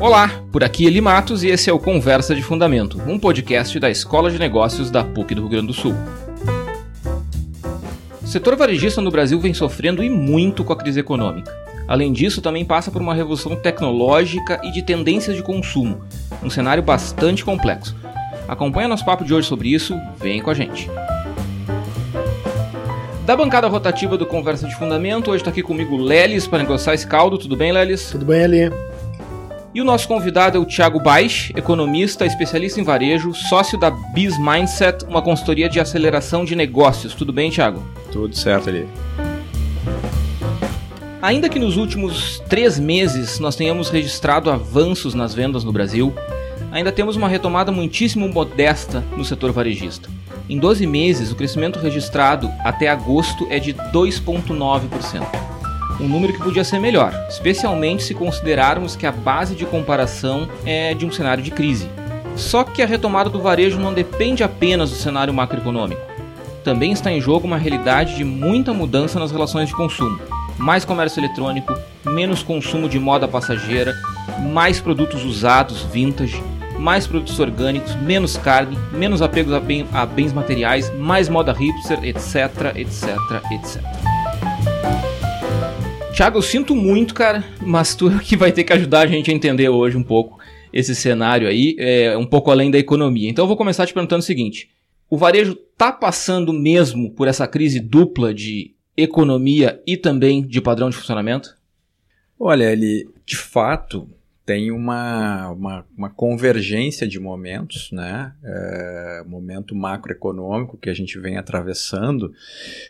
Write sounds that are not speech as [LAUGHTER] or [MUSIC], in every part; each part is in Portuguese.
Olá, por aqui Eli Matos e esse é o Conversa de Fundamento, um podcast da Escola de Negócios da PUC do Rio Grande do Sul. O setor varejista no Brasil vem sofrendo e muito com a crise econômica. Além disso, também passa por uma revolução tecnológica e de tendências de consumo, um cenário bastante complexo. Acompanha nosso papo de hoje sobre isso, vem com a gente. Da bancada rotativa do Conversa de Fundamento, hoje está aqui comigo Lelis para negociar esse caldo. Tudo bem, Lelis? Tudo bem, Eli. E o nosso convidado é o Thiago Baix, economista, especialista em varejo, sócio da Biz Mindset, uma consultoria de aceleração de negócios. Tudo bem, Thiago? Tudo certo ali. Ainda que nos últimos três meses nós tenhamos registrado avanços nas vendas no Brasil, ainda temos uma retomada muitíssimo modesta no setor varejista. Em 12 meses, o crescimento registrado até agosto é de 2,9% um número que podia ser melhor, especialmente se considerarmos que a base de comparação é de um cenário de crise. Só que a retomada do varejo não depende apenas do cenário macroeconômico. Também está em jogo uma realidade de muita mudança nas relações de consumo. Mais comércio eletrônico, menos consumo de moda passageira, mais produtos usados, vintage, mais produtos orgânicos, menos carne, menos apegos a, bens materiais, mais moda hipster, etc, etc, etc. Thiago, eu sinto muito, cara, mas tu [LAUGHS] que vai ter que ajudar a gente a entender hoje um pouco esse cenário aí, é, um pouco além da economia. Então eu vou começar te perguntando o seguinte: o varejo tá passando mesmo por essa crise dupla de economia e também de padrão de funcionamento? Olha, ele de fato tem uma, uma, uma, convergência de momentos, né? É, momento macroeconômico que a gente vem atravessando,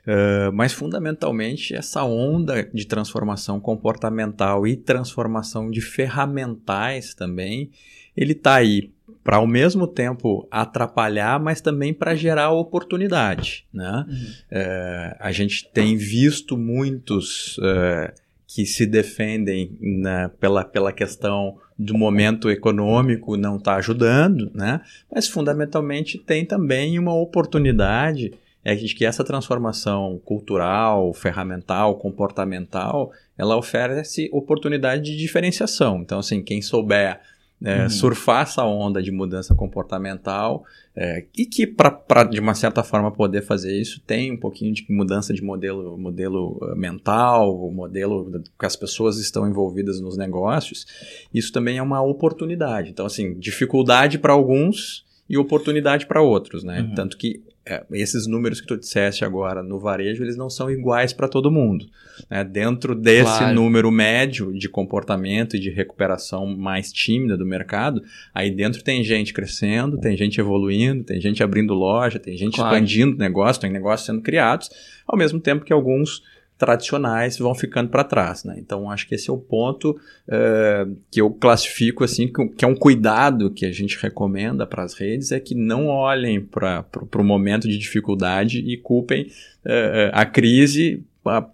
é, mas fundamentalmente essa onda de transformação comportamental e transformação de ferramentais também, ele está aí para ao mesmo tempo atrapalhar, mas também para gerar oportunidade, né? Uhum. É, a gente tem visto muitos é, que se defendem né, pela, pela questão do momento econômico não está ajudando, né? mas fundamentalmente tem também uma oportunidade é de que essa transformação cultural, ferramental, comportamental, ela oferece oportunidade de diferenciação. Então, assim, quem souber é, uhum. surfar essa onda de mudança comportamental é, e que para de uma certa forma poder fazer isso tem um pouquinho de mudança de modelo modelo eh, mental o modelo que as pessoas estão envolvidas nos negócios isso também é uma oportunidade então assim dificuldade para alguns e oportunidade para outros né uhum. tanto que é, esses números que tu disseste agora no varejo, eles não são iguais para todo mundo. Né? Dentro desse claro. número médio de comportamento e de recuperação mais tímida do mercado, aí dentro tem gente crescendo, tem gente evoluindo, tem gente abrindo loja, tem gente claro. expandindo negócio, tem negócios sendo criados, ao mesmo tempo que alguns tradicionais vão ficando para trás, né? Então acho que esse é o ponto uh, que eu classifico assim que é um cuidado que a gente recomenda para as redes é que não olhem para o momento de dificuldade e culpem uh, a crise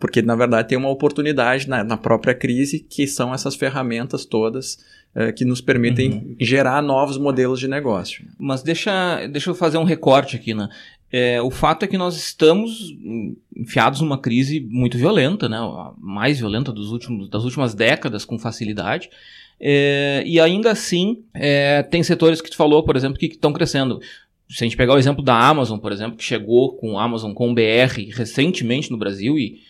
porque na verdade tem uma oportunidade na, na, própria crise que são essas ferramentas todas que nos permitem uhum. gerar novos modelos de negócio. Mas deixa, deixa eu fazer um recorte aqui, né? É, o fato é que nós estamos enfiados numa crise muito violenta, né? a mais violenta dos últimos, das últimas décadas, com facilidade. É, e ainda assim, é, tem setores que tu falou, por exemplo, que estão crescendo. Se a gente pegar o exemplo da Amazon, por exemplo, que chegou com Amazon com BR recentemente no Brasil e,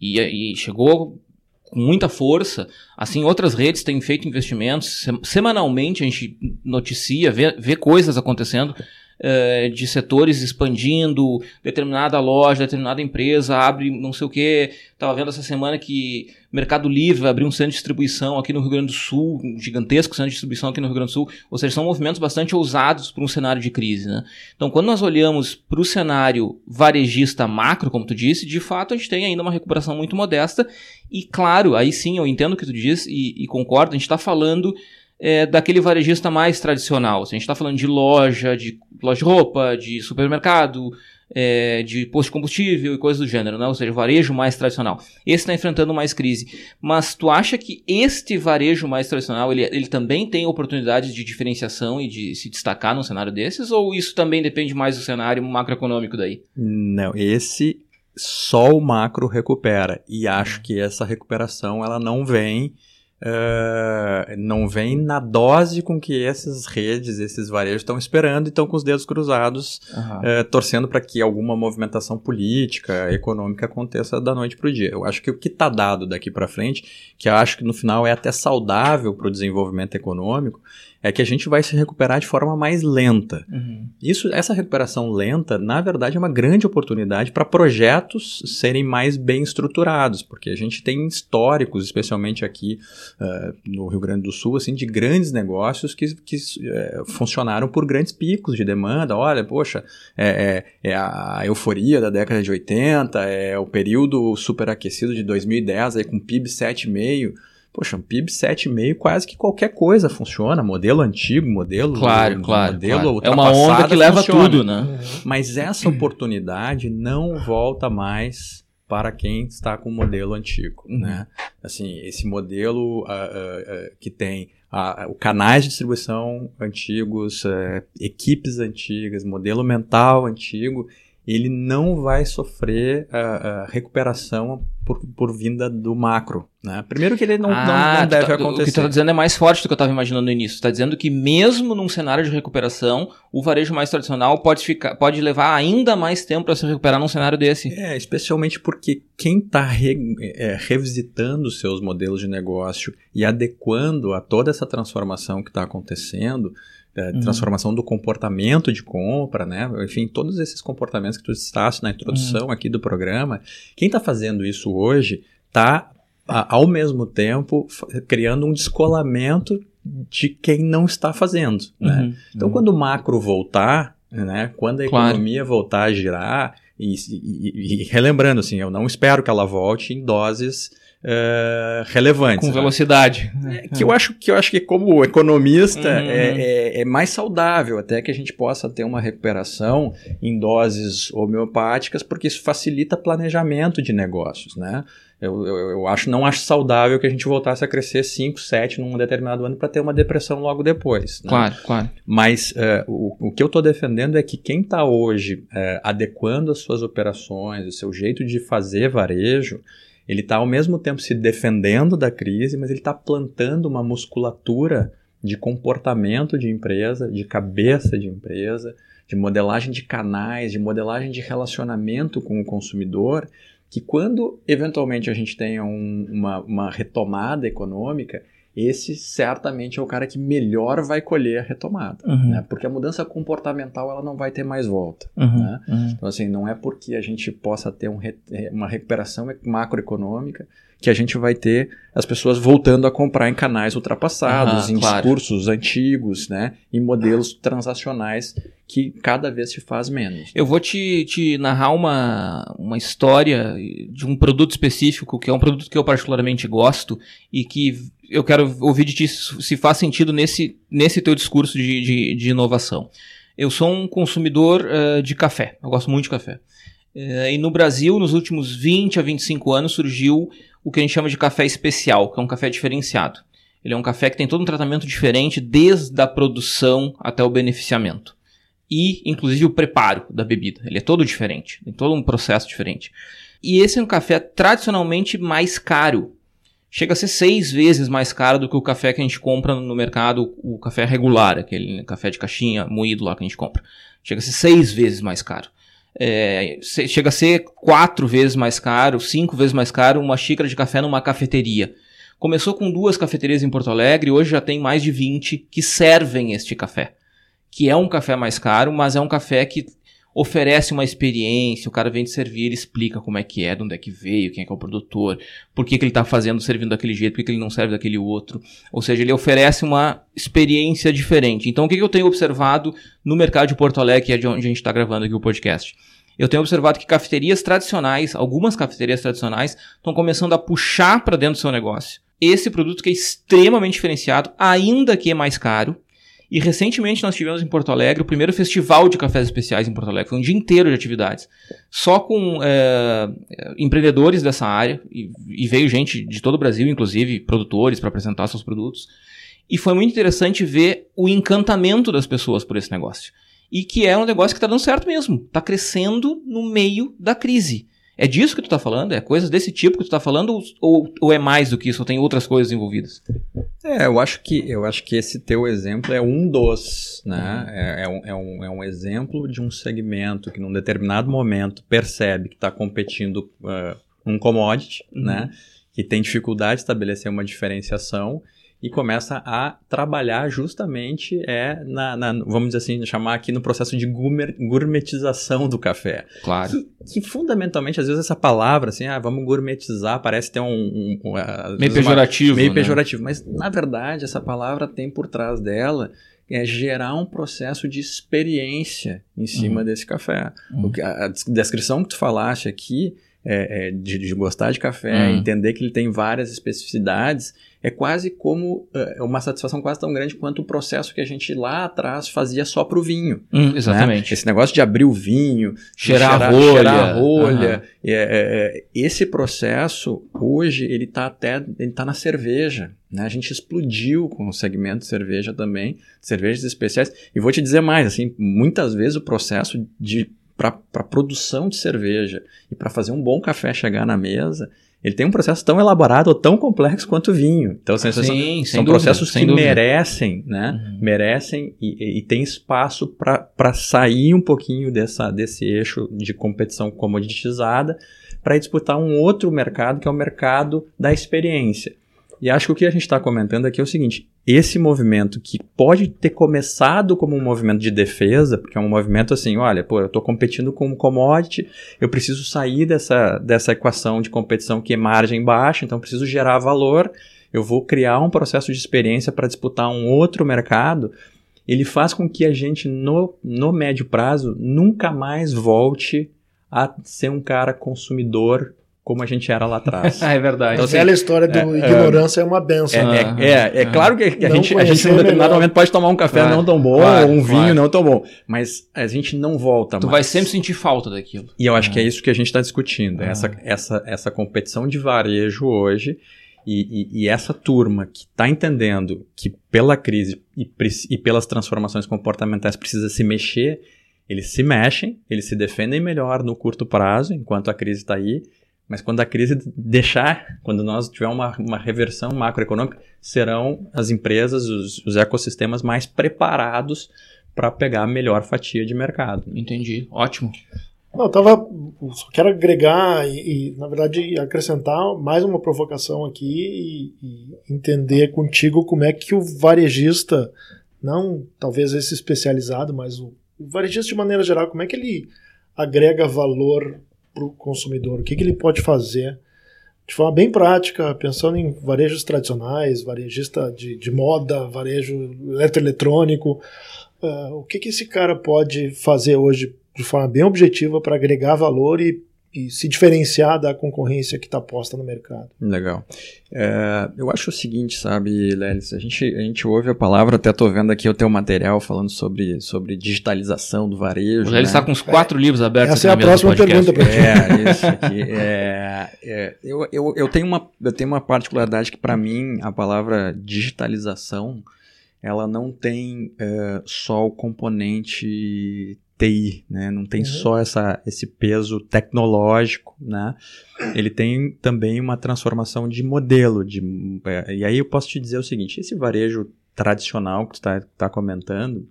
e, e chegou com muita força. Assim, outras redes têm feito investimentos. Semanalmente a gente noticia, vê, vê coisas acontecendo uh, de setores expandindo, determinada loja, determinada empresa abre não sei o que. Estava vendo essa semana que Mercado Livre abriu um centro de distribuição aqui no Rio Grande do Sul, um gigantesco centro de distribuição aqui no Rio Grande do Sul. Ou seja, são movimentos bastante ousados para um cenário de crise. Né? Então, quando nós olhamos para o cenário varejista macro, como tu disse, de fato a gente tem ainda uma recuperação muito modesta. E claro, aí sim eu entendo o que tu diz e, e concordo, a gente está falando é, daquele varejista mais tradicional. Se a gente está falando de loja, de loja de roupa, de supermercado, é, de posto de combustível e coisas do gênero, né? ou seja, varejo mais tradicional. Esse está enfrentando mais crise. Mas tu acha que este varejo mais tradicional ele, ele também tem oportunidades de diferenciação e de se destacar num cenário desses? Ou isso também depende mais do cenário macroeconômico daí? Não, esse só o macro recupera. E acho que essa recuperação ela não vem uh, não vem na dose com que essas redes, esses varejos estão esperando e estão com os dedos cruzados, uhum. uh, torcendo para que alguma movimentação política, econômica aconteça da noite para o dia. Eu acho que o que está dado daqui para frente, que eu acho que no final é até saudável para o desenvolvimento econômico, é que a gente vai se recuperar de forma mais lenta. Uhum. Isso, essa recuperação lenta, na verdade, é uma grande oportunidade para projetos serem mais bem estruturados, porque a gente tem históricos, especialmente aqui uh, no Rio Grande do Sul, assim, de grandes negócios que, que uh, funcionaram por grandes picos de demanda. Olha, poxa, é, é, é, a euforia da década de 80, é o período superaquecido de 2010, aí com PIB 7,5%. Poxa, um PIB 7,5, quase que qualquer coisa funciona. Modelo antigo, modelo. Claro, claro. Modelo claro. É uma onda que leva funciona. tudo, né? Mas essa oportunidade não volta mais para quem está com o modelo antigo, uhum. né? Assim, esse modelo uh, uh, uh, que tem uh, canais de distribuição antigos, equipes antigas, modelo mental antigo, ele não vai sofrer a, recuperação por, por, vinda do macro. Né? Primeiro que ele não, ah, não, não deve tá, acontecer. O que tu está dizendo é mais forte do que eu estava imaginando no início. está dizendo que mesmo num cenário de recuperação, o varejo mais tradicional pode, ficar, pode levar ainda mais tempo para se recuperar num cenário desse. É, especialmente porque quem está re, é, revisitando seus modelos de negócio e adequando a toda essa transformação que está acontecendo, é, uhum. transformação do comportamento de compra, né? Enfim, todos esses comportamentos que tu citaste na introdução uhum. aqui do programa. Quem está fazendo isso hoje está, ao mesmo tempo, criando um descolamento de quem não está fazendo, né? Uhum. Então, quando o macro voltar, né? Quando a claro. economia voltar a girar, e, e, e, relembrando, assim, eu não espero que ela volte em doses uh, relevantes. Com né? velocidade. É, que, eu acho, que eu acho que, como economista, uhum. é, é, é, mais saudável até que a gente possa ter uma recuperação em doses homeopáticas, porque isso facilita planejamento de negócios, né? Eu, eu, eu, acho, não acho saudável que a gente voltasse a crescer 5, 7 num determinado ano para ter uma depressão logo depois. Né? Claro, claro. Mas uh, o, o que eu estou defendendo é que quem está hoje uh, adequando as suas operações, o seu jeito de fazer varejo, ele está ao mesmo tempo se defendendo da crise, mas ele está plantando uma musculatura de comportamento de empresa, de cabeça de empresa, de modelagem de canais, de modelagem de relacionamento com o consumidor, que quando eventualmente a gente tenha um, uma, uma retomada econômica, esse certamente é o cara que melhor vai colher a retomada, uhum. né? Porque a mudança comportamental ela não vai ter mais volta, uhum. Né? Uhum. Então assim, não é porque a gente possa ter um re uma recuperação macroeconômica que a gente vai ter as pessoas voltando a comprar em canais ultrapassados, em claro. discursos antigos, né? Em modelos transacionais que cada vez se faz menos. Eu vou te, te narrar uma, uma história de um produto específico, que é um produto que eu particularmente gosto e que eu quero ouvir de ti se faz sentido nesse, nesse teu discurso de, de, de inovação. Eu sou um consumidor uh, de café, eu gosto muito de café. Uh, e no Brasil, nos últimos 20 a 25 anos, surgiu o que a gente chama de café especial, que é um café diferenciado. Ele é um café que tem todo um tratamento diferente, desde a produção até o beneficiamento. E, inclusive, o preparo da bebida. Ele é todo diferente, tem todo um processo diferente. E esse é um café tradicionalmente mais caro chega a ser seis vezes mais caro do que o café que a gente compra no mercado, o café regular, aquele café de caixinha moído lá que a gente compra. Chega a ser seis vezes mais caro. É, chega a ser quatro vezes mais caro, cinco vezes mais caro uma xícara de café numa cafeteria. Começou com duas cafeterias em Porto Alegre, hoje já tem mais de 20 que servem este café. Que é um café mais caro, mas é um café que oferece uma experiência, o cara vem te servir, ele explica como é que é, de onde é que veio, quem é que é o produtor, por que, que ele está fazendo, servindo daquele jeito, por que, que ele não serve daquele outro. Ou seja, ele oferece uma experiência diferente. Então, o que, que eu tenho observado no mercado de Porto Alegre, que é de onde a gente está gravando aqui o podcast? Eu tenho observado que cafeterias tradicionais, algumas cafeterias tradicionais, estão começando a puxar para dentro do seu negócio esse produto que é extremamente diferenciado, ainda que é mais caro, e recentemente nós tivemos em Porto Alegre o primeiro festival de cafés especiais em Porto Alegre. Foi um dia inteiro de atividades. Só com é, empreendedores dessa área. E, e, veio gente de todo o Brasil, inclusive produtores, para apresentar seus produtos. E foi muito interessante ver o encantamento das pessoas por esse negócio. E que é um negócio que está dando certo mesmo. Está crescendo no meio da crise. É disso que tu tá falando? É coisas desse tipo que tu tá falando ou, ou é mais do que isso? Ou tem outras coisas envolvidas? É, eu acho que eu acho que esse teu exemplo é um dos, né? É, é, um, é, um, é um exemplo de um segmento que num determinado momento percebe que está competindo uh, um commodity, uhum. né? Que tem dificuldade de estabelecer uma diferenciação e começa a trabalhar justamente é na, na, vamos dizer assim, chamar aqui no processo de gourmetização do café. Claro. Que, que, fundamentalmente, às vezes essa palavra, assim, ah, vamos gourmetizar, parece ter um... um, um meio pejorativo, uma, Meio né? pejorativo, mas na verdade essa palavra tem por trás dela é gerar um processo de experiência em cima uhum. desse café. Uhum. A, a descrição que tu falaste aqui é, é, de, de, gostar de café, uhum. entender que ele tem várias especificidades, é quase como é uma satisfação quase tão grande quanto o processo que a gente lá atrás fazia só para o vinho. Hum, né? exatamente. Né? Esse negócio de abrir o vinho, cheirar, cheirar a rolha, cheirar a rolha uhum. é, é, esse processo hoje ele está até ele tá na cerveja. Né? A gente explodiu com o segmento de cerveja também, cervejas especiais. E vou te dizer mais, assim, muitas vezes o processo de para produção de cerveja e para fazer um bom café chegar na mesa, ele tem um processo tão elaborado ou tão complexo quanto o vinho. Então, assim, Sim, são, são dúvida, processos que dúvida. merecem, né? Uhum. Merecem e, e, tem espaço para sair um pouquinho dessa, desse eixo de competição comoditizada para disputar um outro mercado, que é o mercado da experiência. E acho que o que a gente está comentando aqui é o seguinte: esse movimento que pode ter começado como um movimento de defesa, porque é um movimento assim, olha, pô, eu estou competindo com um commodity, eu preciso sair dessa, dessa equação de competição que é margem baixa, então preciso gerar valor, eu vou criar um processo de experiência para disputar um outro mercado. Ele faz com que a gente, no, no médio prazo, nunca mais volte a ser um cara consumidor como a gente era lá atrás. [LAUGHS] é verdade. Então, assim, a história do é, ignorância é, é uma benção. É, é, é, é claro que, que a, gente, a gente, em determinado momento, pode tomar um café claro, não tão bom, claro, ou um vinho claro. não tão bom, mas a gente não volta tu mais. vai sempre sentir falta daquilo. E eu acho que é isso que a gente está discutindo, ah. essa, essa, essa competição de varejo hoje, e, e, e essa turma que está entendendo que pela crise e, e pelas transformações comportamentais precisa se mexer, eles se mexem, eles se defendem melhor no curto prazo, enquanto a crise está aí, mas quando a crise deixar, quando nós tiver uma, uma reversão macroeconômica, serão as empresas, os, os ecossistemas mais preparados para pegar a melhor fatia de mercado. Entendi. Ótimo. Não, eu tava, só quero agregar e, e, na verdade, acrescentar mais uma provocação aqui e, e, entender contigo como é que o varejista, não talvez esse especializado, mas o, o varejista de maneira geral, como é que ele agrega valor para o consumidor? O que, que ele pode fazer de forma bem prática, pensando em varejos tradicionais, varejista de, de moda, varejo eletroeletrônico, uh, o que, que esse cara pode fazer hoje de forma bem objetiva para agregar valor e e se diferenciar da concorrência que está posta no mercado. Legal. É, eu acho o seguinte, sabe, Lelis, a gente, a gente ouve a palavra, até estou vendo aqui o teu material falando sobre, sobre digitalização do varejo. O Lelis está né? com uns quatro é, livros abertos. Essa é a próxima pergunta para ti. É, isso aqui. É, é, eu, eu, eu, tenho uma, eu tenho uma particularidade que, para mim, a palavra digitalização ela não tem é, só o componente TI, né? Não tem uhum. só essa, esse peso tecnológico, né? Ele tem também uma transformação de modelo. De, é, e aí eu posso te dizer o seguinte: esse varejo tradicional que tu está tá comentando,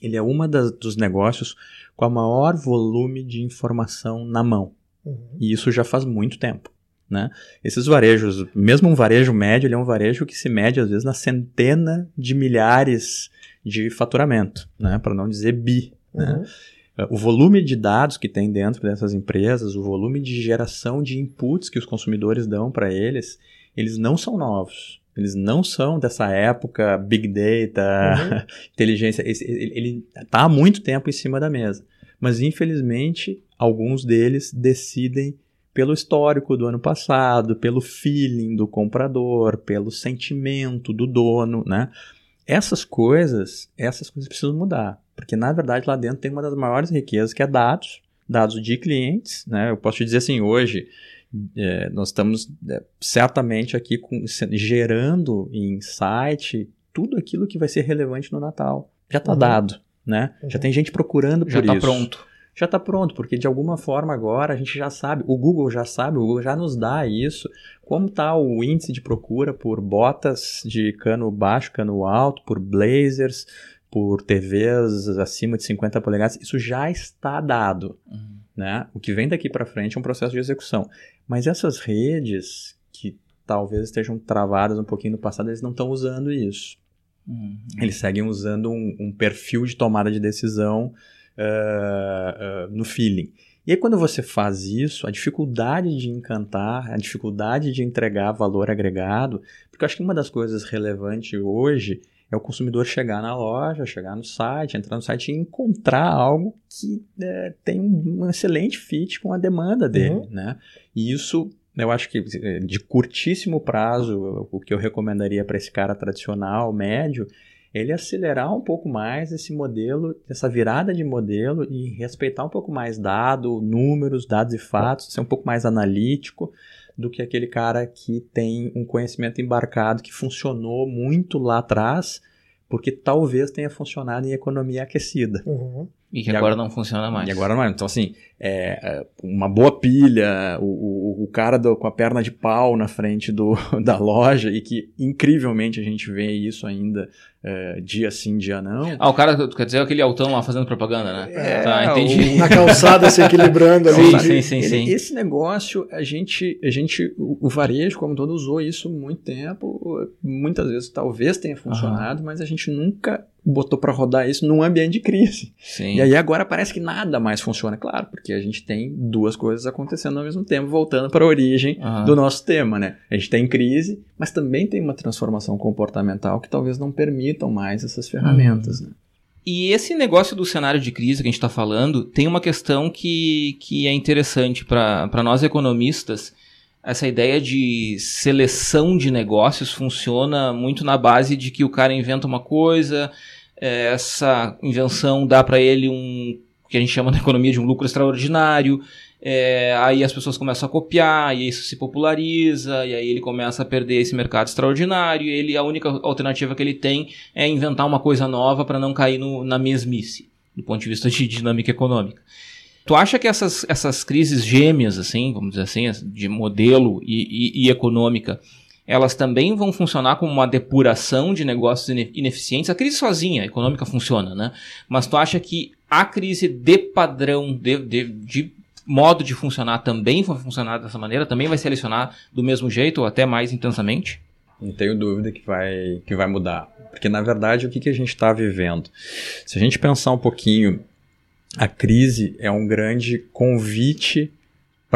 ele é uma das, dos negócios com a maior volume de informação na mão. Uhum. E isso já faz muito tempo. Né? Esses varejos, mesmo um varejo médio, ele é um varejo que se mede às vezes na centena de milhares de faturamento, né? para não dizer bi. Né? Uhum. Né? O volume de dados que tem dentro dessas empresas, o volume de geração de inputs que os consumidores dão para eles, eles não são novos. Eles não são dessa época big data, uhum. [LAUGHS] inteligência. Ele está há muito tempo em cima da mesa. Mas, infelizmente, alguns deles decidem pelo histórico do ano passado, pelo feeling do comprador, pelo sentimento do dono, né? Essas coisas, essas coisas precisam mudar. Porque, na verdade, lá dentro tem uma das maiores riquezas, que é dados, dados de clientes. Né? Eu posso te dizer assim, hoje, é, nós estamos é, certamente aqui com, gerando em site tudo aquilo que vai ser relevante no Natal. Já está uhum. dado, né? Uhum. Já tem gente procurando por Já tá isso. Já está pronto. já está pronto, porque de alguma forma agora a gente já sabe, o Google já sabe, o Google já nos dá isso, como está o índice de procura por botas de cano baixo, cano alto, por blazers, por TVs acima de 50 polegadas, isso já está dado. Uhum. Né? O que vem daqui para frente é um processo de execução. Mas essas redes que talvez estejam travadas um pouquinho no passado, eles não estão usando isso. Uhum. Eles seguem usando um, um, perfil de tomada de decisão uh, uh, no feeling. E aí, quando você faz isso, a dificuldade de encantar, a dificuldade de entregar valor agregado, porque eu acho que uma das coisas relevantes hoje é o consumidor chegar na loja, chegar no site, entrar no site e encontrar algo que é, tem um, excelente fit com a demanda dele, uhum. né? E isso, eu acho que de curtíssimo prazo, o que eu recomendaria para esse cara tradicional, médio, ele acelerar um pouco mais esse modelo, essa virada de modelo e respeitar um pouco mais dado, números, dados e fatos, ser um pouco mais analítico do que aquele cara que tem um conhecimento embarcado que funcionou muito lá atrás, porque talvez tenha funcionado em economia aquecida. Uhum. E que e agora, agora, não funciona mais. E agora não é. Então, assim, é, é, uma boa pilha, o, o, o cara do, com a perna de pau na frente do, [LAUGHS] da loja, e que incrivelmente a gente vê isso ainda é, dia sim, dia não. Ah, o cara, quer dizer, aquele altão lá fazendo propaganda, né? É, tá, entendi. O, na calçada se equilibrando ali. Sim, sim, sim, sim. Esse negócio, a gente, a gente, o, o varejo, como todo, usou isso muito tempo. Muitas vezes talvez tenha funcionado, uhum. mas a gente nunca botou para rodar isso num ambiente de crise. Sim. E aí agora parece que nada mais funciona, claro, porque a gente tem duas coisas acontecendo ao mesmo tempo, voltando para a origem uhum. do nosso tema, né? A gente tem crise, mas também tem uma transformação comportamental que talvez não permitam mais essas ferramentas, uhum. né? E esse negócio do cenário de crise que a gente está falando tem uma questão que, que é interessante para nós economistas. Essa ideia de seleção de negócios funciona muito na base de que o cara inventa uma coisa, é, essa invenção dá para ele um que a gente chama na economia de um lucro extraordinário. É, aí as pessoas começam a copiar, e isso se populariza, e aí ele começa a perder esse mercado extraordinário. Ele, a única alternativa que ele tem é inventar uma coisa nova para não cair no, na mesmice, do ponto de vista de dinâmica econômica. Tu acha que essas, essas crises gêmeas, assim, vamos dizer assim, de modelo e, e, e econômica, elas também vão funcionar como uma depuração de negócios ineficientes. A crise sozinha, a econômica funciona, né? Mas tu acha que a crise de padrão, de, de, de modo de funcionar também vai funcionar dessa maneira? Também vai selecionar do mesmo jeito ou até mais intensamente? Não tenho dúvida que vai, que vai mudar. Porque, na verdade, o que, que a gente está vivendo? Se a gente pensar um pouquinho, a crise é um grande convite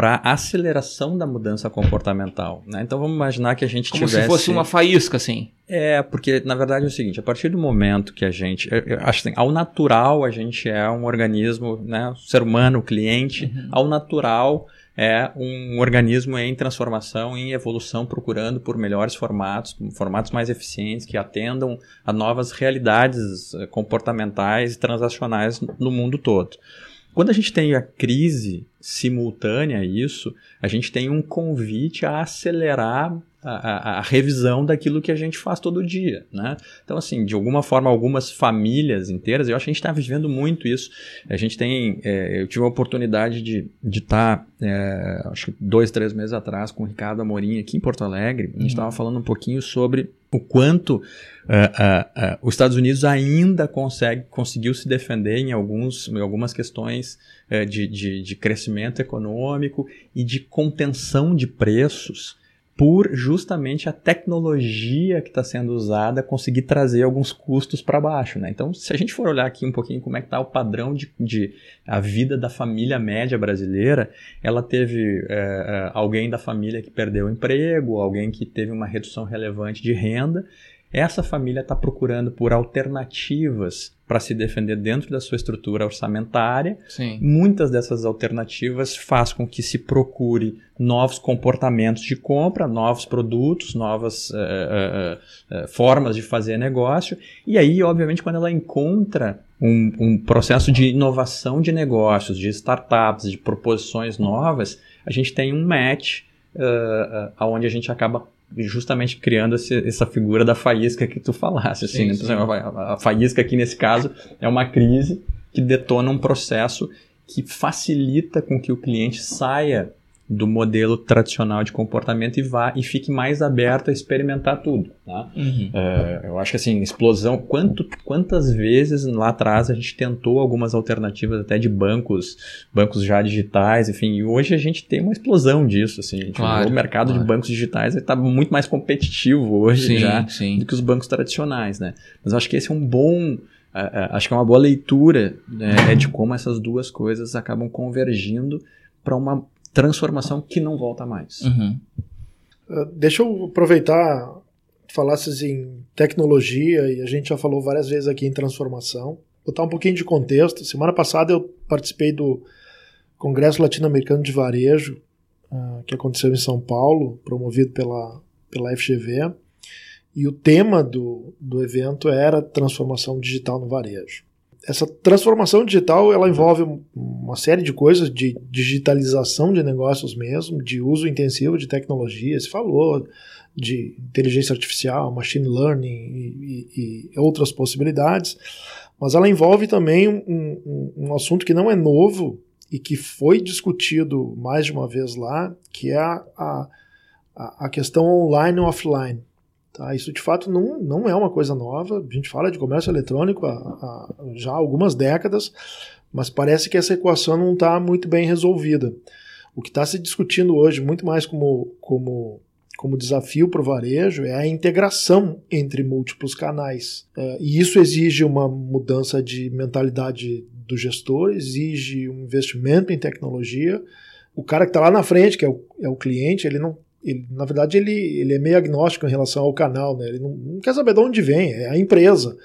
para aceleração da mudança comportamental. Né? Então vamos imaginar que a gente Como tivesse... se fosse uma faísca, assim. É, porque na verdade é o seguinte, a partir do momento que a gente... Acho assim, ao natural a gente é um organismo, né, ser humano, cliente, uhum. ao natural é um organismo em transformação, em evolução, procurando por melhores formatos, formatos mais eficientes, que atendam a novas realidades eh, comportamentais e transacionais no mundo todo. Quando a gente tem a crise simultânea a isso, a gente tem um convite a acelerar a, a, revisão daquilo que a gente faz todo dia, né? Então, assim, de alguma forma, algumas famílias inteiras, eu acho que a gente está vivendo muito isso. A gente tem, é, eu tive a oportunidade de estar, tá, é, acho que dois, três meses atrás, com o Ricardo Amorim aqui em Porto Alegre. A gente estava uhum. falando um pouquinho sobre o quanto uh, uh, uh, os Estados Unidos ainda consegue, conseguiu se defender em, alguns, em algumas questões de, de, de crescimento econômico e de contenção de preços por justamente a tecnologia que está sendo usada conseguir trazer alguns custos para baixo. Né? Então, se a gente for olhar aqui um pouquinho como é que está o padrão de, de, a vida da família média brasileira, ela teve é, é, alguém da família que perdeu o emprego, alguém que teve uma redução relevante de renda, essa família está procurando por alternativas para se defender dentro da sua estrutura orçamentária. Sim. Muitas dessas alternativas faz com que se procure novos comportamentos de compra, novos produtos, novas uh, uh, uh, formas de fazer negócio. E aí, obviamente, quando ela encontra um, um processo de inovação de negócios, de startups, de proposições novas, a gente tem um match uh, uh, onde a gente acaba justamente criando esse, essa figura da faísca que tu falaste. Assim, sim, né? A, a faísca aqui nesse caso é uma crise que detona um processo que facilita com que o cliente saia do modelo tradicional de comportamento e vá e fique mais aberto a experimentar tudo. Tá? Uhum. É, eu acho que assim, explosão. Quanto, quantas vezes lá atrás a gente tentou algumas alternativas até de bancos, bancos já digitais, enfim, e hoje a gente tem uma explosão disso. Assim, claro, o mercado claro. de bancos digitais está muito mais competitivo hoje sim, já sim. do que os bancos tradicionais. Né? Mas eu acho que esse é um bom. Uh, acho que é uma boa leitura né, de como essas duas coisas acabam convergindo para uma transformação que não volta mais. Uhum. Uh, deixa eu aproveitar, falasses em tecnologia e a gente já falou várias vezes aqui em transformação. Botar um pouquinho de contexto. Semana passada eu participei do Congresso Latino-Americano de Varejo, uh, que aconteceu em São Paulo, promovido pela, pela FGV. E o tema do, do evento era transformação digital no varejo essa transformação digital ela envolve uma série de coisas de digitalização de negócios mesmo, de uso intensivo de tecnologia, falou de inteligência artificial, machine learning e, e, e outras possibilidades, mas ela envolve também um, um, um, assunto que não é novo e que foi discutido mais de uma vez lá, que é a, a, a questão online e offline. Tá? Isso de fato não, não é uma coisa nova. A gente fala de comércio eletrônico há, há já algumas décadas, mas parece que essa equação não está muito bem resolvida. O que está se discutindo hoje, muito mais como, como, como desafio para o varejo, é a integração entre múltiplos canais. É, e isso exige uma mudança de mentalidade do gestor, exige um investimento em tecnologia. O cara que está lá na frente, que é o, é o cliente, ele não ele, na verdade, ele, ele é meio agnóstico em relação ao canal, né? Ele não, não, quer saber de onde vem, é a empresa.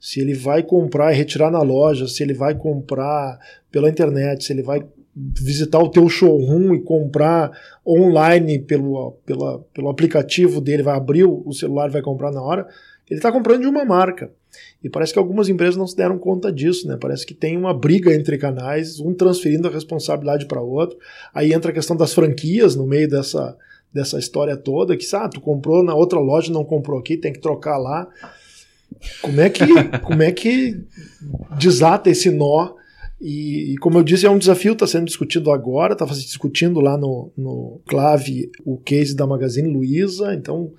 Se ele vai comprar e retirar na loja, se ele vai comprar pela internet, se ele vai visitar o teu showroom e comprar online pelo, pela, pelo aplicativo dele, vai abrir o celular e vai comprar na hora, ele está comprando de uma marca. E parece que algumas empresas não se deram conta disso, né? Parece que tem uma briga entre canais, um transferindo a responsabilidade para outro. Aí entra a questão das franquias no meio dessa, dessa história toda, que ah, tu comprou na outra loja, não comprou aqui, tem que trocar lá. Como é que, [LAUGHS] como é que desata esse nó? E, e, como eu disse, é um desafio, está sendo discutido agora, estava se discutindo lá no, no Clave o case da Magazine Luiza, então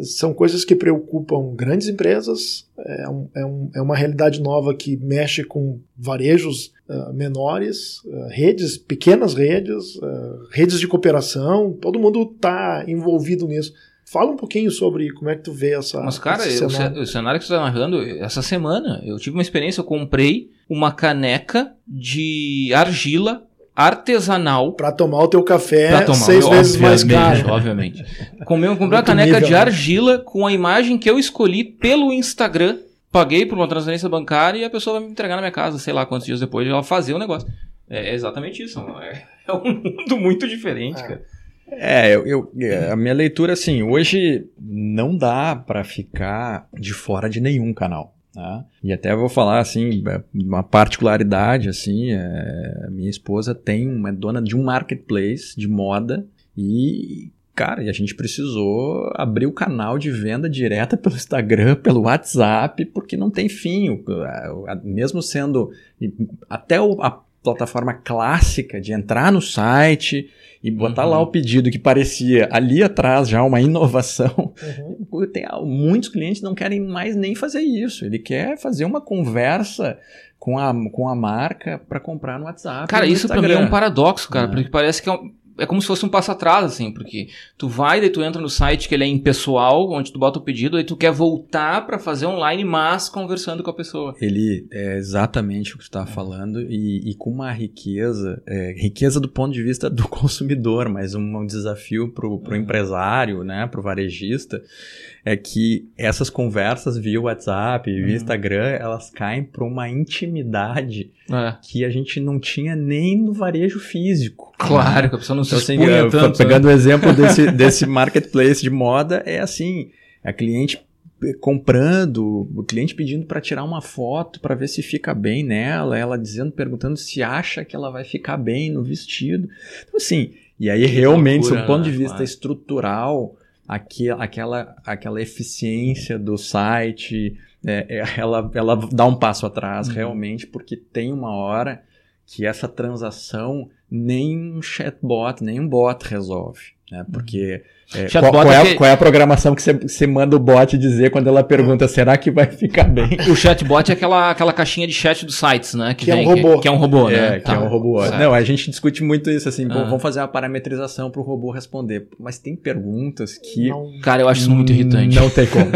são coisas que preocupam grandes empresas, é, um, é, um, é uma realidade nova que mexe com varejos uh, menores, uh, redes, pequenas redes, uh, redes de cooperação, todo mundo está envolvido nisso. Fala um pouquinho sobre como é que tu vê essa. Mas, cara, cenário. o cenário que você está narrando, essa semana, eu tive uma experiência, eu comprei uma caneca de argila artesanal. Para tomar o teu café tomar, seis vezes mais caro. Obviamente. [LAUGHS] Comprei uma caneca nível, de né? argila com a imagem que eu escolhi pelo Instagram. Paguei por uma transferência bancária e a pessoa vai me entregar na minha casa, sei lá quantos dias depois, ela fazer o negócio. É exatamente isso. É, [LAUGHS] é um mundo muito diferente, é. cara. É, eu, eu, a minha leitura, assim, hoje não dá para ficar de fora de nenhum canal. Tá? E até vou falar assim, é, uma particularidade assim, é, minha esposa tem uma é dona de um marketplace de moda e cara, e a gente precisou abrir o canal de venda direta pelo Instagram, pelo WhatsApp, porque não tem fim, mesmo sendo até a plataforma clássica de entrar no site e botar uhum. lá o pedido que parecia ali atrás já uma [LAUGHS] inovação. Uhum. Tem, muitos clientes não querem mais nem fazer isso. Ele quer fazer uma conversa com a, com a marca para comprar no WhatsApp. Cara, isso para mim é um paradoxo, cara, uhum. porque parece que é um, é como se fosse um passo atrás, assim, porque tu vai, daí tu entra no site que ele é impessoal, onde tu bota o pedido, aí tu quer voltar para fazer online, mas conversando com a pessoa. Ele é exatamente o que tu estava falando e, e, com uma riqueza, é, riqueza do ponto de vista do [LAUGHS] consumidor, mas um, um desafio pro, pro uhum. empresário, né, pro varejista, é que essas conversas via WhatsApp, via uhum. Instagram, elas caem para uma intimidade é. que a gente não tinha nem no varejo físico. Claro, que a pessoa não se então, assim, tanto. Pegando né? o exemplo [LAUGHS] desse, desse marketplace de moda, é assim, a cliente comprando, o cliente pedindo para tirar uma foto para ver se fica bem nela, ela dizendo, perguntando se acha que ela vai ficar bem no vestido. Então assim, e aí que realmente, do ponto de né? vista claro. estrutural, aquela, aquela, aquela eficiência do site, é, é, ela, ela dá um passo atrás uhum. realmente, porque tem uma hora que essa transação nem um chatbot, nem um bot resolve. Né? Porque é, qual, qual, é a, qual, é a, programação que você manda o bot dizer quando ela pergunta será que vai ficar bem? [LAUGHS] O chatbot é aquela, aquela caixinha de chat dos sites, né? Que, que vem, é um robô. Que, que, é um robô, né? É, que tá. é um robô. Certo. Não, a gente discute muito isso, assim, ah. vamos fazer uma parametrização para o robô responder. Mas tem perguntas que... Não, Cara, eu acho isso muito irritante. Não tem como. [LAUGHS]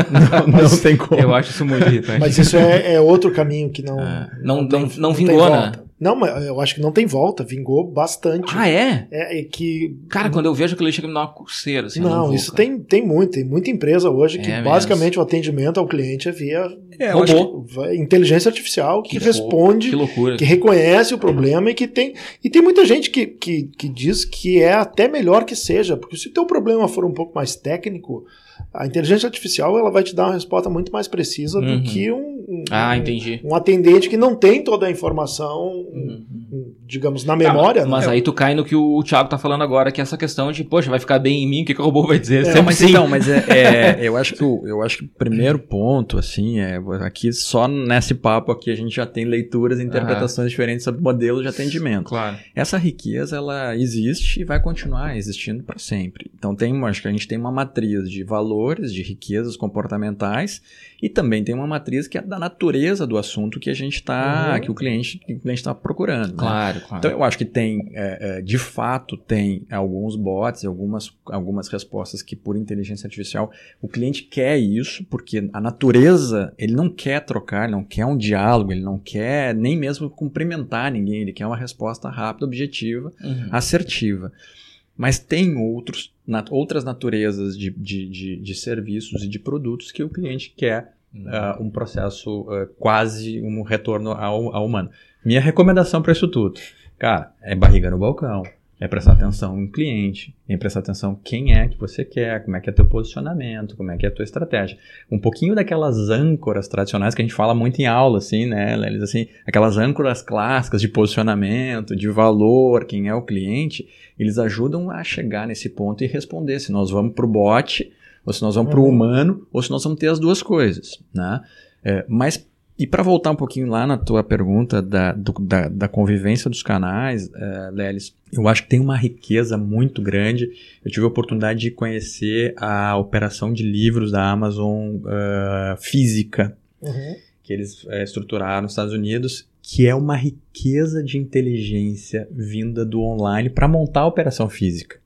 Não, não tem como. Eu acho isso muito irritante. Mas isso é, é outro caminho que não... É. Não, não, não, não vingou, né? Não, mas eu acho que não tem volta, vingou bastante. Ah, é? É, é que. Cara, quando eu vejo aquilo chega a me dar uma coceira. Assim, não, não vou, isso tem, tem muito, tem muita empresa hoje que é basicamente mesmo. o atendimento ao cliente é via é, robô. Que, inteligência artificial que, que responde, que, loucura. que reconhece o problema e que tem. E tem muita gente que, que, que diz que é até melhor que seja, porque se o teu problema for um pouco mais técnico, a inteligência artificial ela vai te dar uma resposta muito mais precisa uhum. do que um, um, ah, entendi. um atendente que não tem toda a informação, uhum. digamos, na memória. Ah, mas né? aí tu cai no que o Thiago tá falando agora, que é essa questão de, poxa, vai ficar bem em mim, o que, que o robô vai dizer? É, mas sim. então, mas é, é, [LAUGHS] eu acho que o, eu acho que o primeiro ponto, assim, é aqui só nesse papo aqui a gente já tem leituras e interpretações diferentes sobre modelos de atendimento. Claro. Essa riqueza ela existe e vai continuar existindo para sempre. Então tem, acho que a gente tem uma matriz de valores, de riquezas comportamentais e também tem uma matriz que é da natureza do assunto que a gente está, uhum. que o cliente está procurando. Né? Claro, claro. Então eu acho que tem, é, é, de fato, tem alguns bots, algumas, algumas respostas que por inteligência artificial o cliente quer isso porque a natureza ele não quer trocar, ele não quer um diálogo, ele não quer nem mesmo cumprimentar ninguém, ele quer uma resposta rápida, objetiva, uhum. assertiva. Mas tem outros, nat outras naturezas de, de, de, de, serviços e de produtos que o cliente quer uh, um processo uh, quase um retorno ao, ao humano. Minha recomendação para isso tudo, cara, é barriga no balcão, é prestar atenção em cliente, é prestar atenção quem é que você quer, como é que é teu posicionamento, como é que é a tua estratégia. Um pouquinho daquelas âncoras tradicionais que a gente fala muito em aula, assim, né, Eles assim, aquelas âncoras clássicas de posicionamento, de valor, quem é o cliente, eles ajudam a chegar nesse ponto e responder se nós vamos para o bot, ou se nós vamos para o uhum. humano, ou se nós vamos ter as duas coisas, né? É, mas e para voltar um pouquinho lá na tua pergunta da, do, da, da, convivência dos canais, uh, Lelis, eu acho que tem uma riqueza muito grande. Eu tive a oportunidade de conhecer a operação de livros da Amazon uh, física, uhum. que eles uh, estruturaram nos Estados Unidos, que é uma riqueza de inteligência vinda do online para montar a operação física.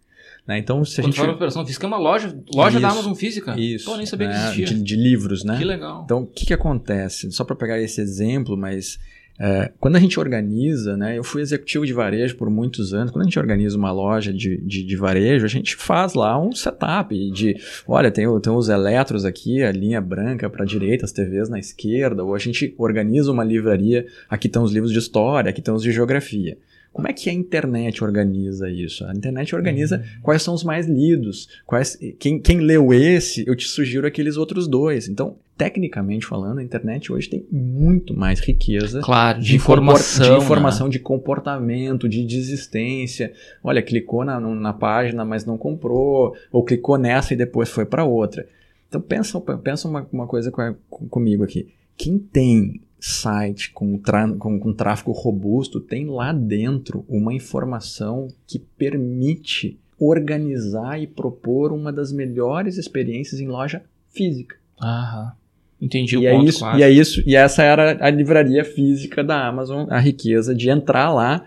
Né? Então, se a Quando gente. fala operação física, é uma loja, loja isso, da Amazon física? Isso. Pô, nem sabia né? que existia. De, de, livros, né? Que legal. Então, o que, que acontece? Só para pegar esse exemplo, mas. É, quando a gente organiza, né, eu fui executivo de varejo por muitos anos. Quando a gente organiza uma loja de, de, de varejo, a gente faz lá um setup de, olha, tem, tem os eletros aqui, a linha branca para a direita, as TVs na esquerda, ou a gente organiza uma livraria, aqui estão os livros de história, aqui estão os de geografia. Como é que a internet organiza isso? A internet organiza uhum. quais são os mais lidos, quais, quem, quem leu esse, eu te sugiro aqueles outros dois. Então, tecnicamente falando, a internet hoje tem muito mais riqueza claro, de, de informação, de, informação né? de comportamento, de desistência. Olha, clicou na, na página, mas não comprou, ou clicou nessa e depois foi para outra. Então pensa, pensa uma, uma coisa com, comigo aqui. Quem tem site com, com, com tráfego robusto tem lá dentro uma informação que permite organizar e propor uma das melhores experiências em loja física. Aham. Entendi o e é ponto, é isso, E é isso, e essa era a livraria física da Amazon, a riqueza de entrar lá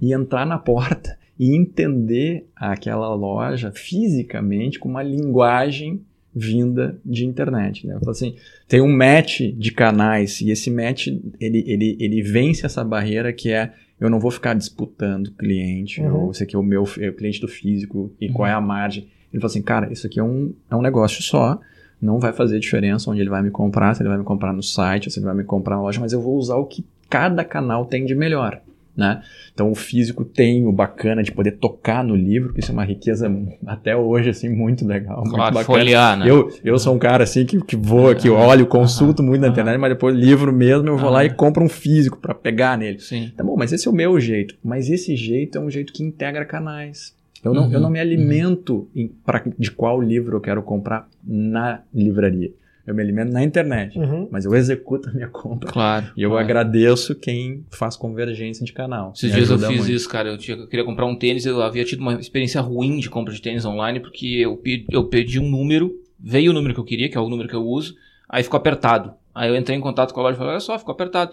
e entrar na porta e entender aquela loja fisicamente com uma linguagem vinda de internet. Né? assim, tem um match de canais e esse match ele, ele, ele vence essa barreira que é eu não vou ficar disputando cliente, uhum. ou esse aqui é o meu é o cliente do físico e uhum. qual é a margem. Ele fala assim, cara, isso aqui é um, é um negócio só, não vai fazer diferença onde ele vai me comprar, se ele vai me comprar no site, se ele vai me comprar na loja, mas eu vou usar o que cada canal tem de melhor né? Então o físico tem o bacana de poder tocar no livro, que isso é uma riqueza até hoje, assim, muito legal, claro, muito bacana. Folhear, né? Eu, eu sou um cara, assim, que, que vou, que olho, consulto muito na internet, mas depois livro mesmo, eu vou lá e compro um físico para pegar nele. Sim. Tá bom, mas esse é o meu jeito. Mas esse jeito é um jeito que integra canais. Eu não, uhum, eu não me alimento uhum. em, pra, de qual livro eu quero comprar na livraria. Eu me alimento na internet, Uhum. mas eu executo a minha compra. Claro. E eu claro. agradeço quem faz convergência de canal. Esses dias eu fiz muito. isso, cara. Eu, tinha- eu queria comprar um tênis, eu havia tido uma experiência ruim de compra de tênis online, porque eu, pe- eu pedi um número, veio o número que eu queria, que é o número que eu uso, aí ficou apertado. Aí eu entrei em contato com a loja e falei, olha só, ficou apertado.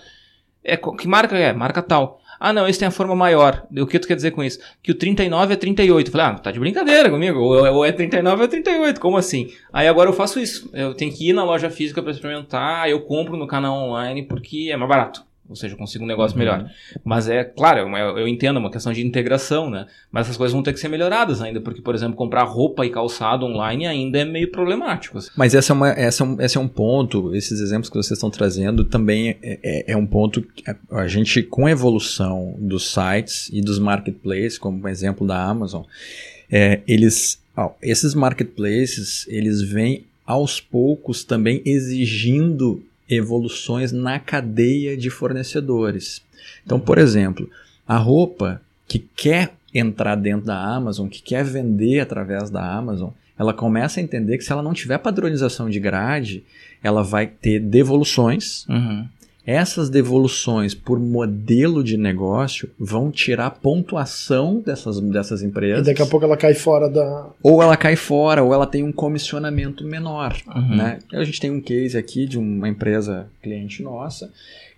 É, que marca é? Marca tal. Ah, não, esse tem a forma maior. O que tu quer dizer com isso? Que o 39 é 38. Eu falei, ah, tá de brincadeira comigo. Ou é- ou é 39 ou é 38. Como assim? Aí agora eu faço isso. Eu tenho que ir na loja física pra experimentar, eu compro no canal online porque é mais barato. Ou seja, eu consigo um negócio melhor. Mas é, claro, é uma- eu entendo, é uma questão de integração, né? Mas essas coisas vão ter que ser melhoradas ainda, porque, por exemplo, comprar roupa e calçado online ainda é meio problemático. assim. Mas essa é uma, essa é um, esse é um ponto, esses exemplos que vocês estão trazendo também é, é, é um ponto que a, gente, com a evolução dos sites e dos marketplaces, como o exemplo da Amazon, é, eles, ó, esses marketplaces, eles vêm aos poucos também exigindo evoluções na cadeia de fornecedores. Então, por exemplo, a roupa que quer entrar dentro da Amazon, que quer vender através da Amazon, ela começa a entender que se ela não tiver padronização de grade, ela vai ter devoluções. Uhum. Essas devoluções por modelo de negócio vão tirar pontuação dessas, dessas E empresas. daqui a pouco ela cai fora da. Ou ela cai fora, ou ela tem um comissionamento menor. Uhum. Né? A gente tem um case aqui de uma empresa cliente nossa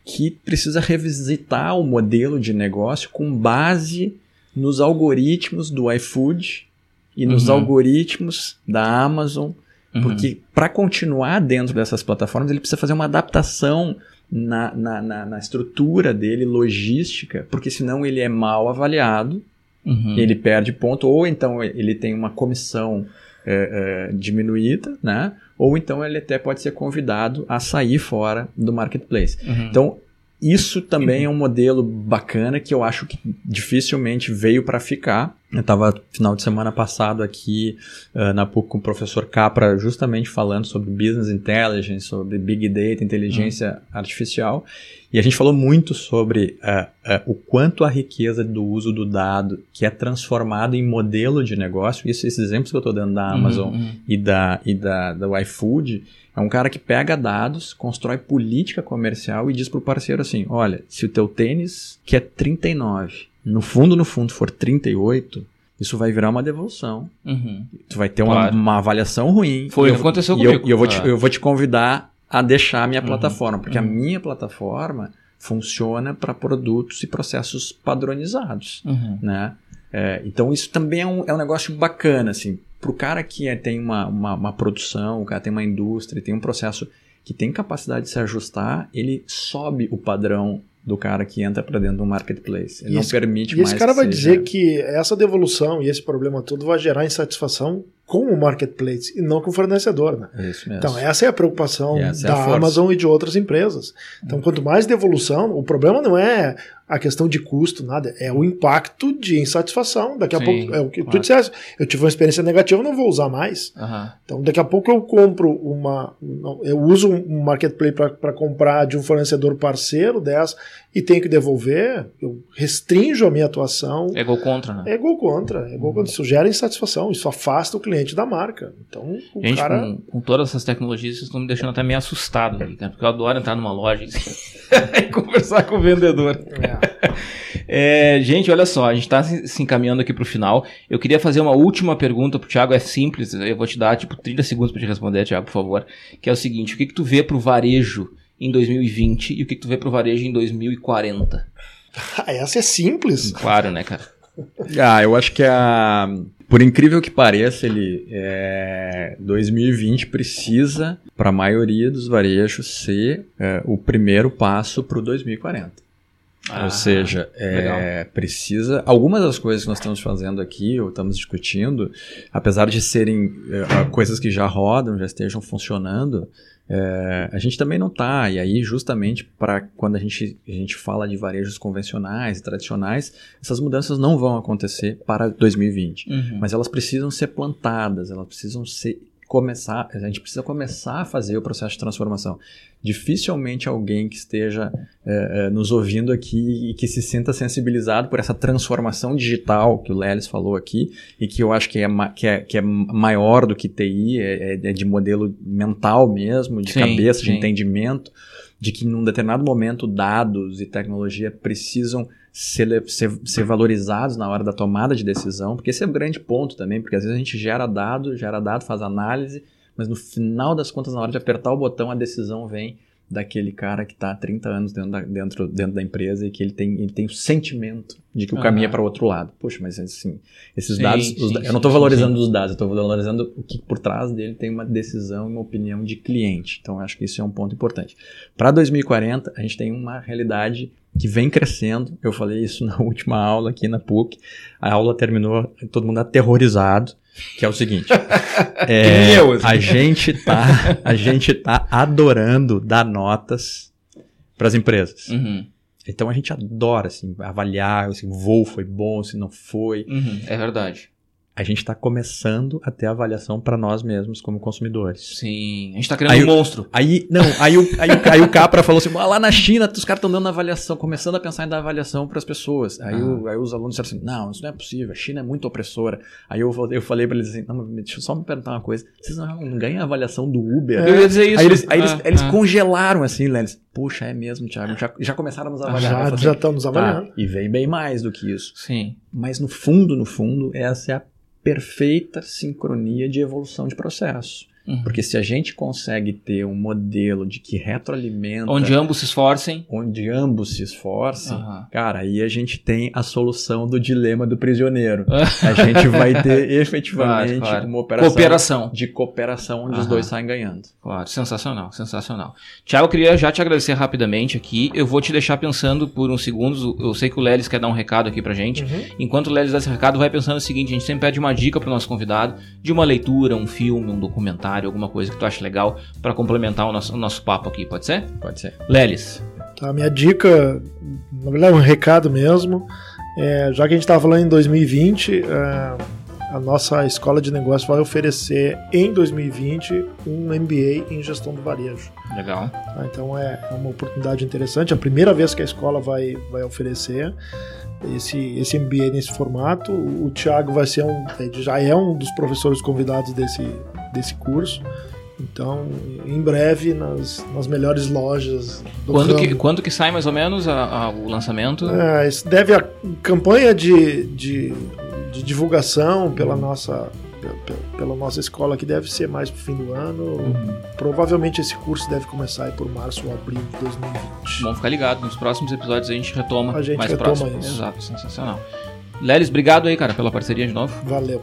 que precisa revisitar o modelo de negócio com base nos algoritmos do iFood e nos Uhum. algoritmos da Amazon, Uhum. porque para continuar dentro dessas plataformas ele precisa fazer uma adaptação na, na, na, na estrutura dele, logística, porque senão ele é mal avaliado Uhum. ele perde ponto, ou então ele tem uma comissão é, é, diminuída, né? Ou então ele até pode ser convidado a sair fora do marketplace. Uhum. Então, isso também é um modelo bacana que eu acho que dificilmente veio para ficar. Eu estava final de semana passado aqui uh, na PUC com o professor Capra justamente falando sobre business intelligence, sobre big data, inteligência artificial. E a gente falou muito sobre uh, uh, o quanto a riqueza do uso do dado que é transformado em modelo de negócio. Isso, esses exemplos que eu estou dando da Amazon Uhum, uhum. e da, e da, do iFood é um cara que pega dados, constrói política comercial e diz pro parceiro assim: olha, se o teu tênis, que é 39, no fundo, no fundo, for 38, isso vai virar uma devolução. Uhum. Tu vai ter uma, Claro. uma avaliação ruim. Foi o que aconteceu e eu, comigo. E eu, vou te, Ah. eu vou te convidar a deixar a minha Uhum. plataforma, porque Uhum. a minha plataforma funciona para produtos e processos padronizados Uhum. né? É, então isso também é um, é um negócio bacana, assim, pro cara que é- tem uma, uma, uma produção, o cara tem uma indústria, tem um processo que tem capacidade de se ajustar, ele sobe o padrão do cara que entra para dentro do marketplace. Ele E não esse- permite E mais esse cara vai seja- dizer que essa devolução e esse problema todo vai gerar insatisfação com o marketplace e não com o fornecedor, né? É isso mesmo. Então, essa é a preocupação E essa é a da. Amazon e de outras empresas. Então, quanto mais devolução, o problema não é a questão de custo, nada, é o impacto de insatisfação. Daqui a Sim, pouco, é o que tu claro. disseste, eu tive uma experiência negativa, eu não vou usar mais. Aham. Então, daqui a pouco eu compro uma. Eu uso um marketplace para comprar de um fornecedor parceiro dessa e tenho que devolver, eu restringo a minha atuação. É gol contra, né? É gol contra, é gol contra. Isso gera insatisfação, isso afasta o cliente da marca. Então, o Gente, cara. com, com todas essas tecnologias, vocês estão me deixando até meio assustado cara, porque eu adoro entrar numa loja e [LAUGHS] conversar com o vendedor. É. É, gente, olha só, a gente está se se encaminhando aqui para o final. Eu queria fazer uma última pergunta pro Thiago, é simples, eu vou te dar tipo 30 segundos para te responder, Thiago, por favor. Que é o seguinte: o que, que tu vê pro varejo em 2020 e o que, que tu vê pro varejo em 2040? Ah, Essa é simples. Claro, né, cara? Ah, eu acho que a. Por incrível que pareça, ele é, 2020 precisa, para a maioria dos varejos, ser é, o primeiro passo para o 2040. Ah, Ou seja, é, precisa. Algumas das coisas que nós estamos fazendo aqui, ou estamos discutindo, apesar de serem é, coisas que já rodam, já estejam funcionando, é, a gente também não está. E aí, justamente para quando a gente, a gente fala de varejos convencionais e tradicionais, essas mudanças não vão acontecer para 2020. Uhum. Mas elas precisam ser plantadas, elas precisam ser começar, a gente precisa começar a fazer o processo de transformação. Dificilmente alguém que esteja é, nos ouvindo aqui e que se sinta sensibilizado por essa transformação digital que o Lelis falou aqui e que eu acho que é, que é, que é maior do que TI, é, é, é de modelo mental mesmo, de sim, cabeça, sim. de entendimento, de que num determinado momento dados e tecnologia precisam ser, ser, ser, valorizados na hora da tomada de decisão, porque esse é o grande ponto também, porque às vezes a gente gera dado, gera dado, faz análise, mas no final das contas, na hora de apertar o botão, a decisão vem daquele cara que está há 30 anos dentro da, dentro, dentro da empresa e que ele tem, ele tem o sentimento de que o uhum. caminho é para o outro lado. Poxa, mas assim, esses sim, dados, sim, os, sim, eu não estou valorizando os dados, eu estou valorizando o que por trás dele tem uma decisão e uma opinião de cliente. Então, acho que isso é um ponto importante. Para 2040, a gente tem uma realidade que vem crescendo. Eu falei isso na [LAUGHS] última aula aqui na PUC. A aula terminou todo mundo aterrorizado que é o seguinte, [LAUGHS] é, assim. a gente tá, a gente tá adorando dar notas para as empresas. Uhum. Então a gente adora assim avaliar se o voo foi bom, se não foi. Uhum, é verdade a gente está começando a ter avaliação para nós mesmos como consumidores. Sim, a gente está criando aí, um monstro. Aí, não, aí, o, aí, aí o Capra falou assim, lá na China os caras estão dando avaliação, começando a pensar em dar avaliação para as pessoas. Aí, ah. o, aí os alunos disseram assim, não, isso não é possível, a China é muito opressora. Aí eu, eu falei para eles assim, não, deixa eu só me perguntar uma coisa, vocês não, não ganham avaliação do Uber? Eu ia dizer isso. Aí eles, aí eles, ah, eles ah. congelaram assim, né? Eles, puxa, é mesmo, Thiago, já, já começaram a nos avaliar. Já, assim, já estão nos avaliando. Tá, e vem bem mais do que isso. Sim. Mas no fundo, no fundo, essa é a perfeita sincronia de evolução de processo. Uhum. Porque se a gente consegue ter um modelo de que retroalimenta. Onde ambos se esforcem. Onde ambos se esforcem, uhum. cara, aí a gente tem a solução do dilema do prisioneiro. [LAUGHS] a gente vai ter efetivamente claro, claro. uma operação cooperação. de cooperação onde uhum. os dois saem ganhando. Claro, sensacional, sensacional. Tiago, eu queria já te agradecer rapidamente aqui. Eu vou te deixar pensando por uns segundos. Eu sei que o Lelis quer dar um recado aqui pra gente. Uhum. Enquanto o Lelis dá esse recado, vai pensando o seguinte: a gente sempre pede uma dica pro nosso convidado de uma leitura, um filme, um documentário alguma coisa que tu acha legal para complementar o nosso, o nosso papo aqui, pode ser? Pode ser. Lelis. Tá, minha dica, na verdade é um recado mesmo. É, já que a gente estava falando em 2020, é, a nossa escola de negócio vai oferecer em 2020 um MBA em gestão do varejo. Legal. Tá, então é, é uma oportunidade interessante, é a primeira vez que a escola vai, vai oferecer esse, esse MBA nesse formato. O, o Thiago vai ser um, já é um dos professores convidados desse, desse curso. Então, em breve, nas, nas melhores lojas do quando que, quando que sai mais ou menos a, a, o lançamento? É, deve a campanha de, de, de divulgação pela nossa pela nossa escola que deve ser mais pro fim do ano. Uhum. Provavelmente esse curso deve começar por março ou abril de 2020. Bom, ficar ligado. Nos próximos episódios a gente retoma a gente mais retoma próximo. Isso. Exato, sensacional. Lelis, obrigado aí, cara, pela parceria de novo. Valeu.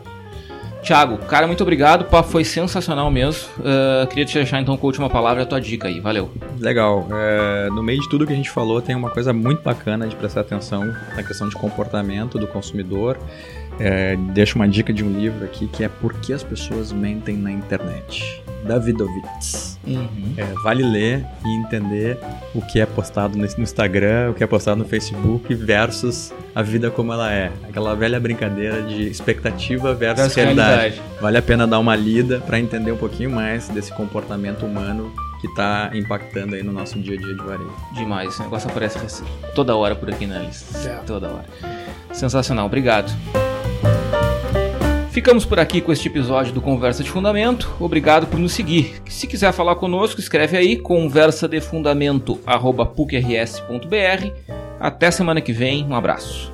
Tiago, cara, muito obrigado. Pá, foi sensacional mesmo. Uh, queria te deixar então com a última palavra, a tua dica aí. Valeu. Legal. É, no meio de tudo que a gente falou, tem uma coisa muito bacana de prestar atenção na questão de comportamento do consumidor. É, deixo uma dica de um livro aqui que é Por que as pessoas mentem na internet. Davidovitz. Uhum. É, vale ler e entender o que é postado no Instagram, o que é postado no Facebook versus a vida como ela é. Aquela velha brincadeira de expectativa versus realidade. realidade. Vale a pena dar uma lida para entender um pouquinho mais desse comportamento humano que está impactando aí no nosso dia a dia de varejo. Demais, esse negócio aparece toda hora por aqui na lista. É. Toda hora. Sensacional, obrigado. Ficamos por aqui com este episódio do Conversa de Fundamento. Obrigado por nos seguir. Se quiser falar conosco, escreve aí conversadefundamento@pucrs.br. Até semana que vem. Um abraço.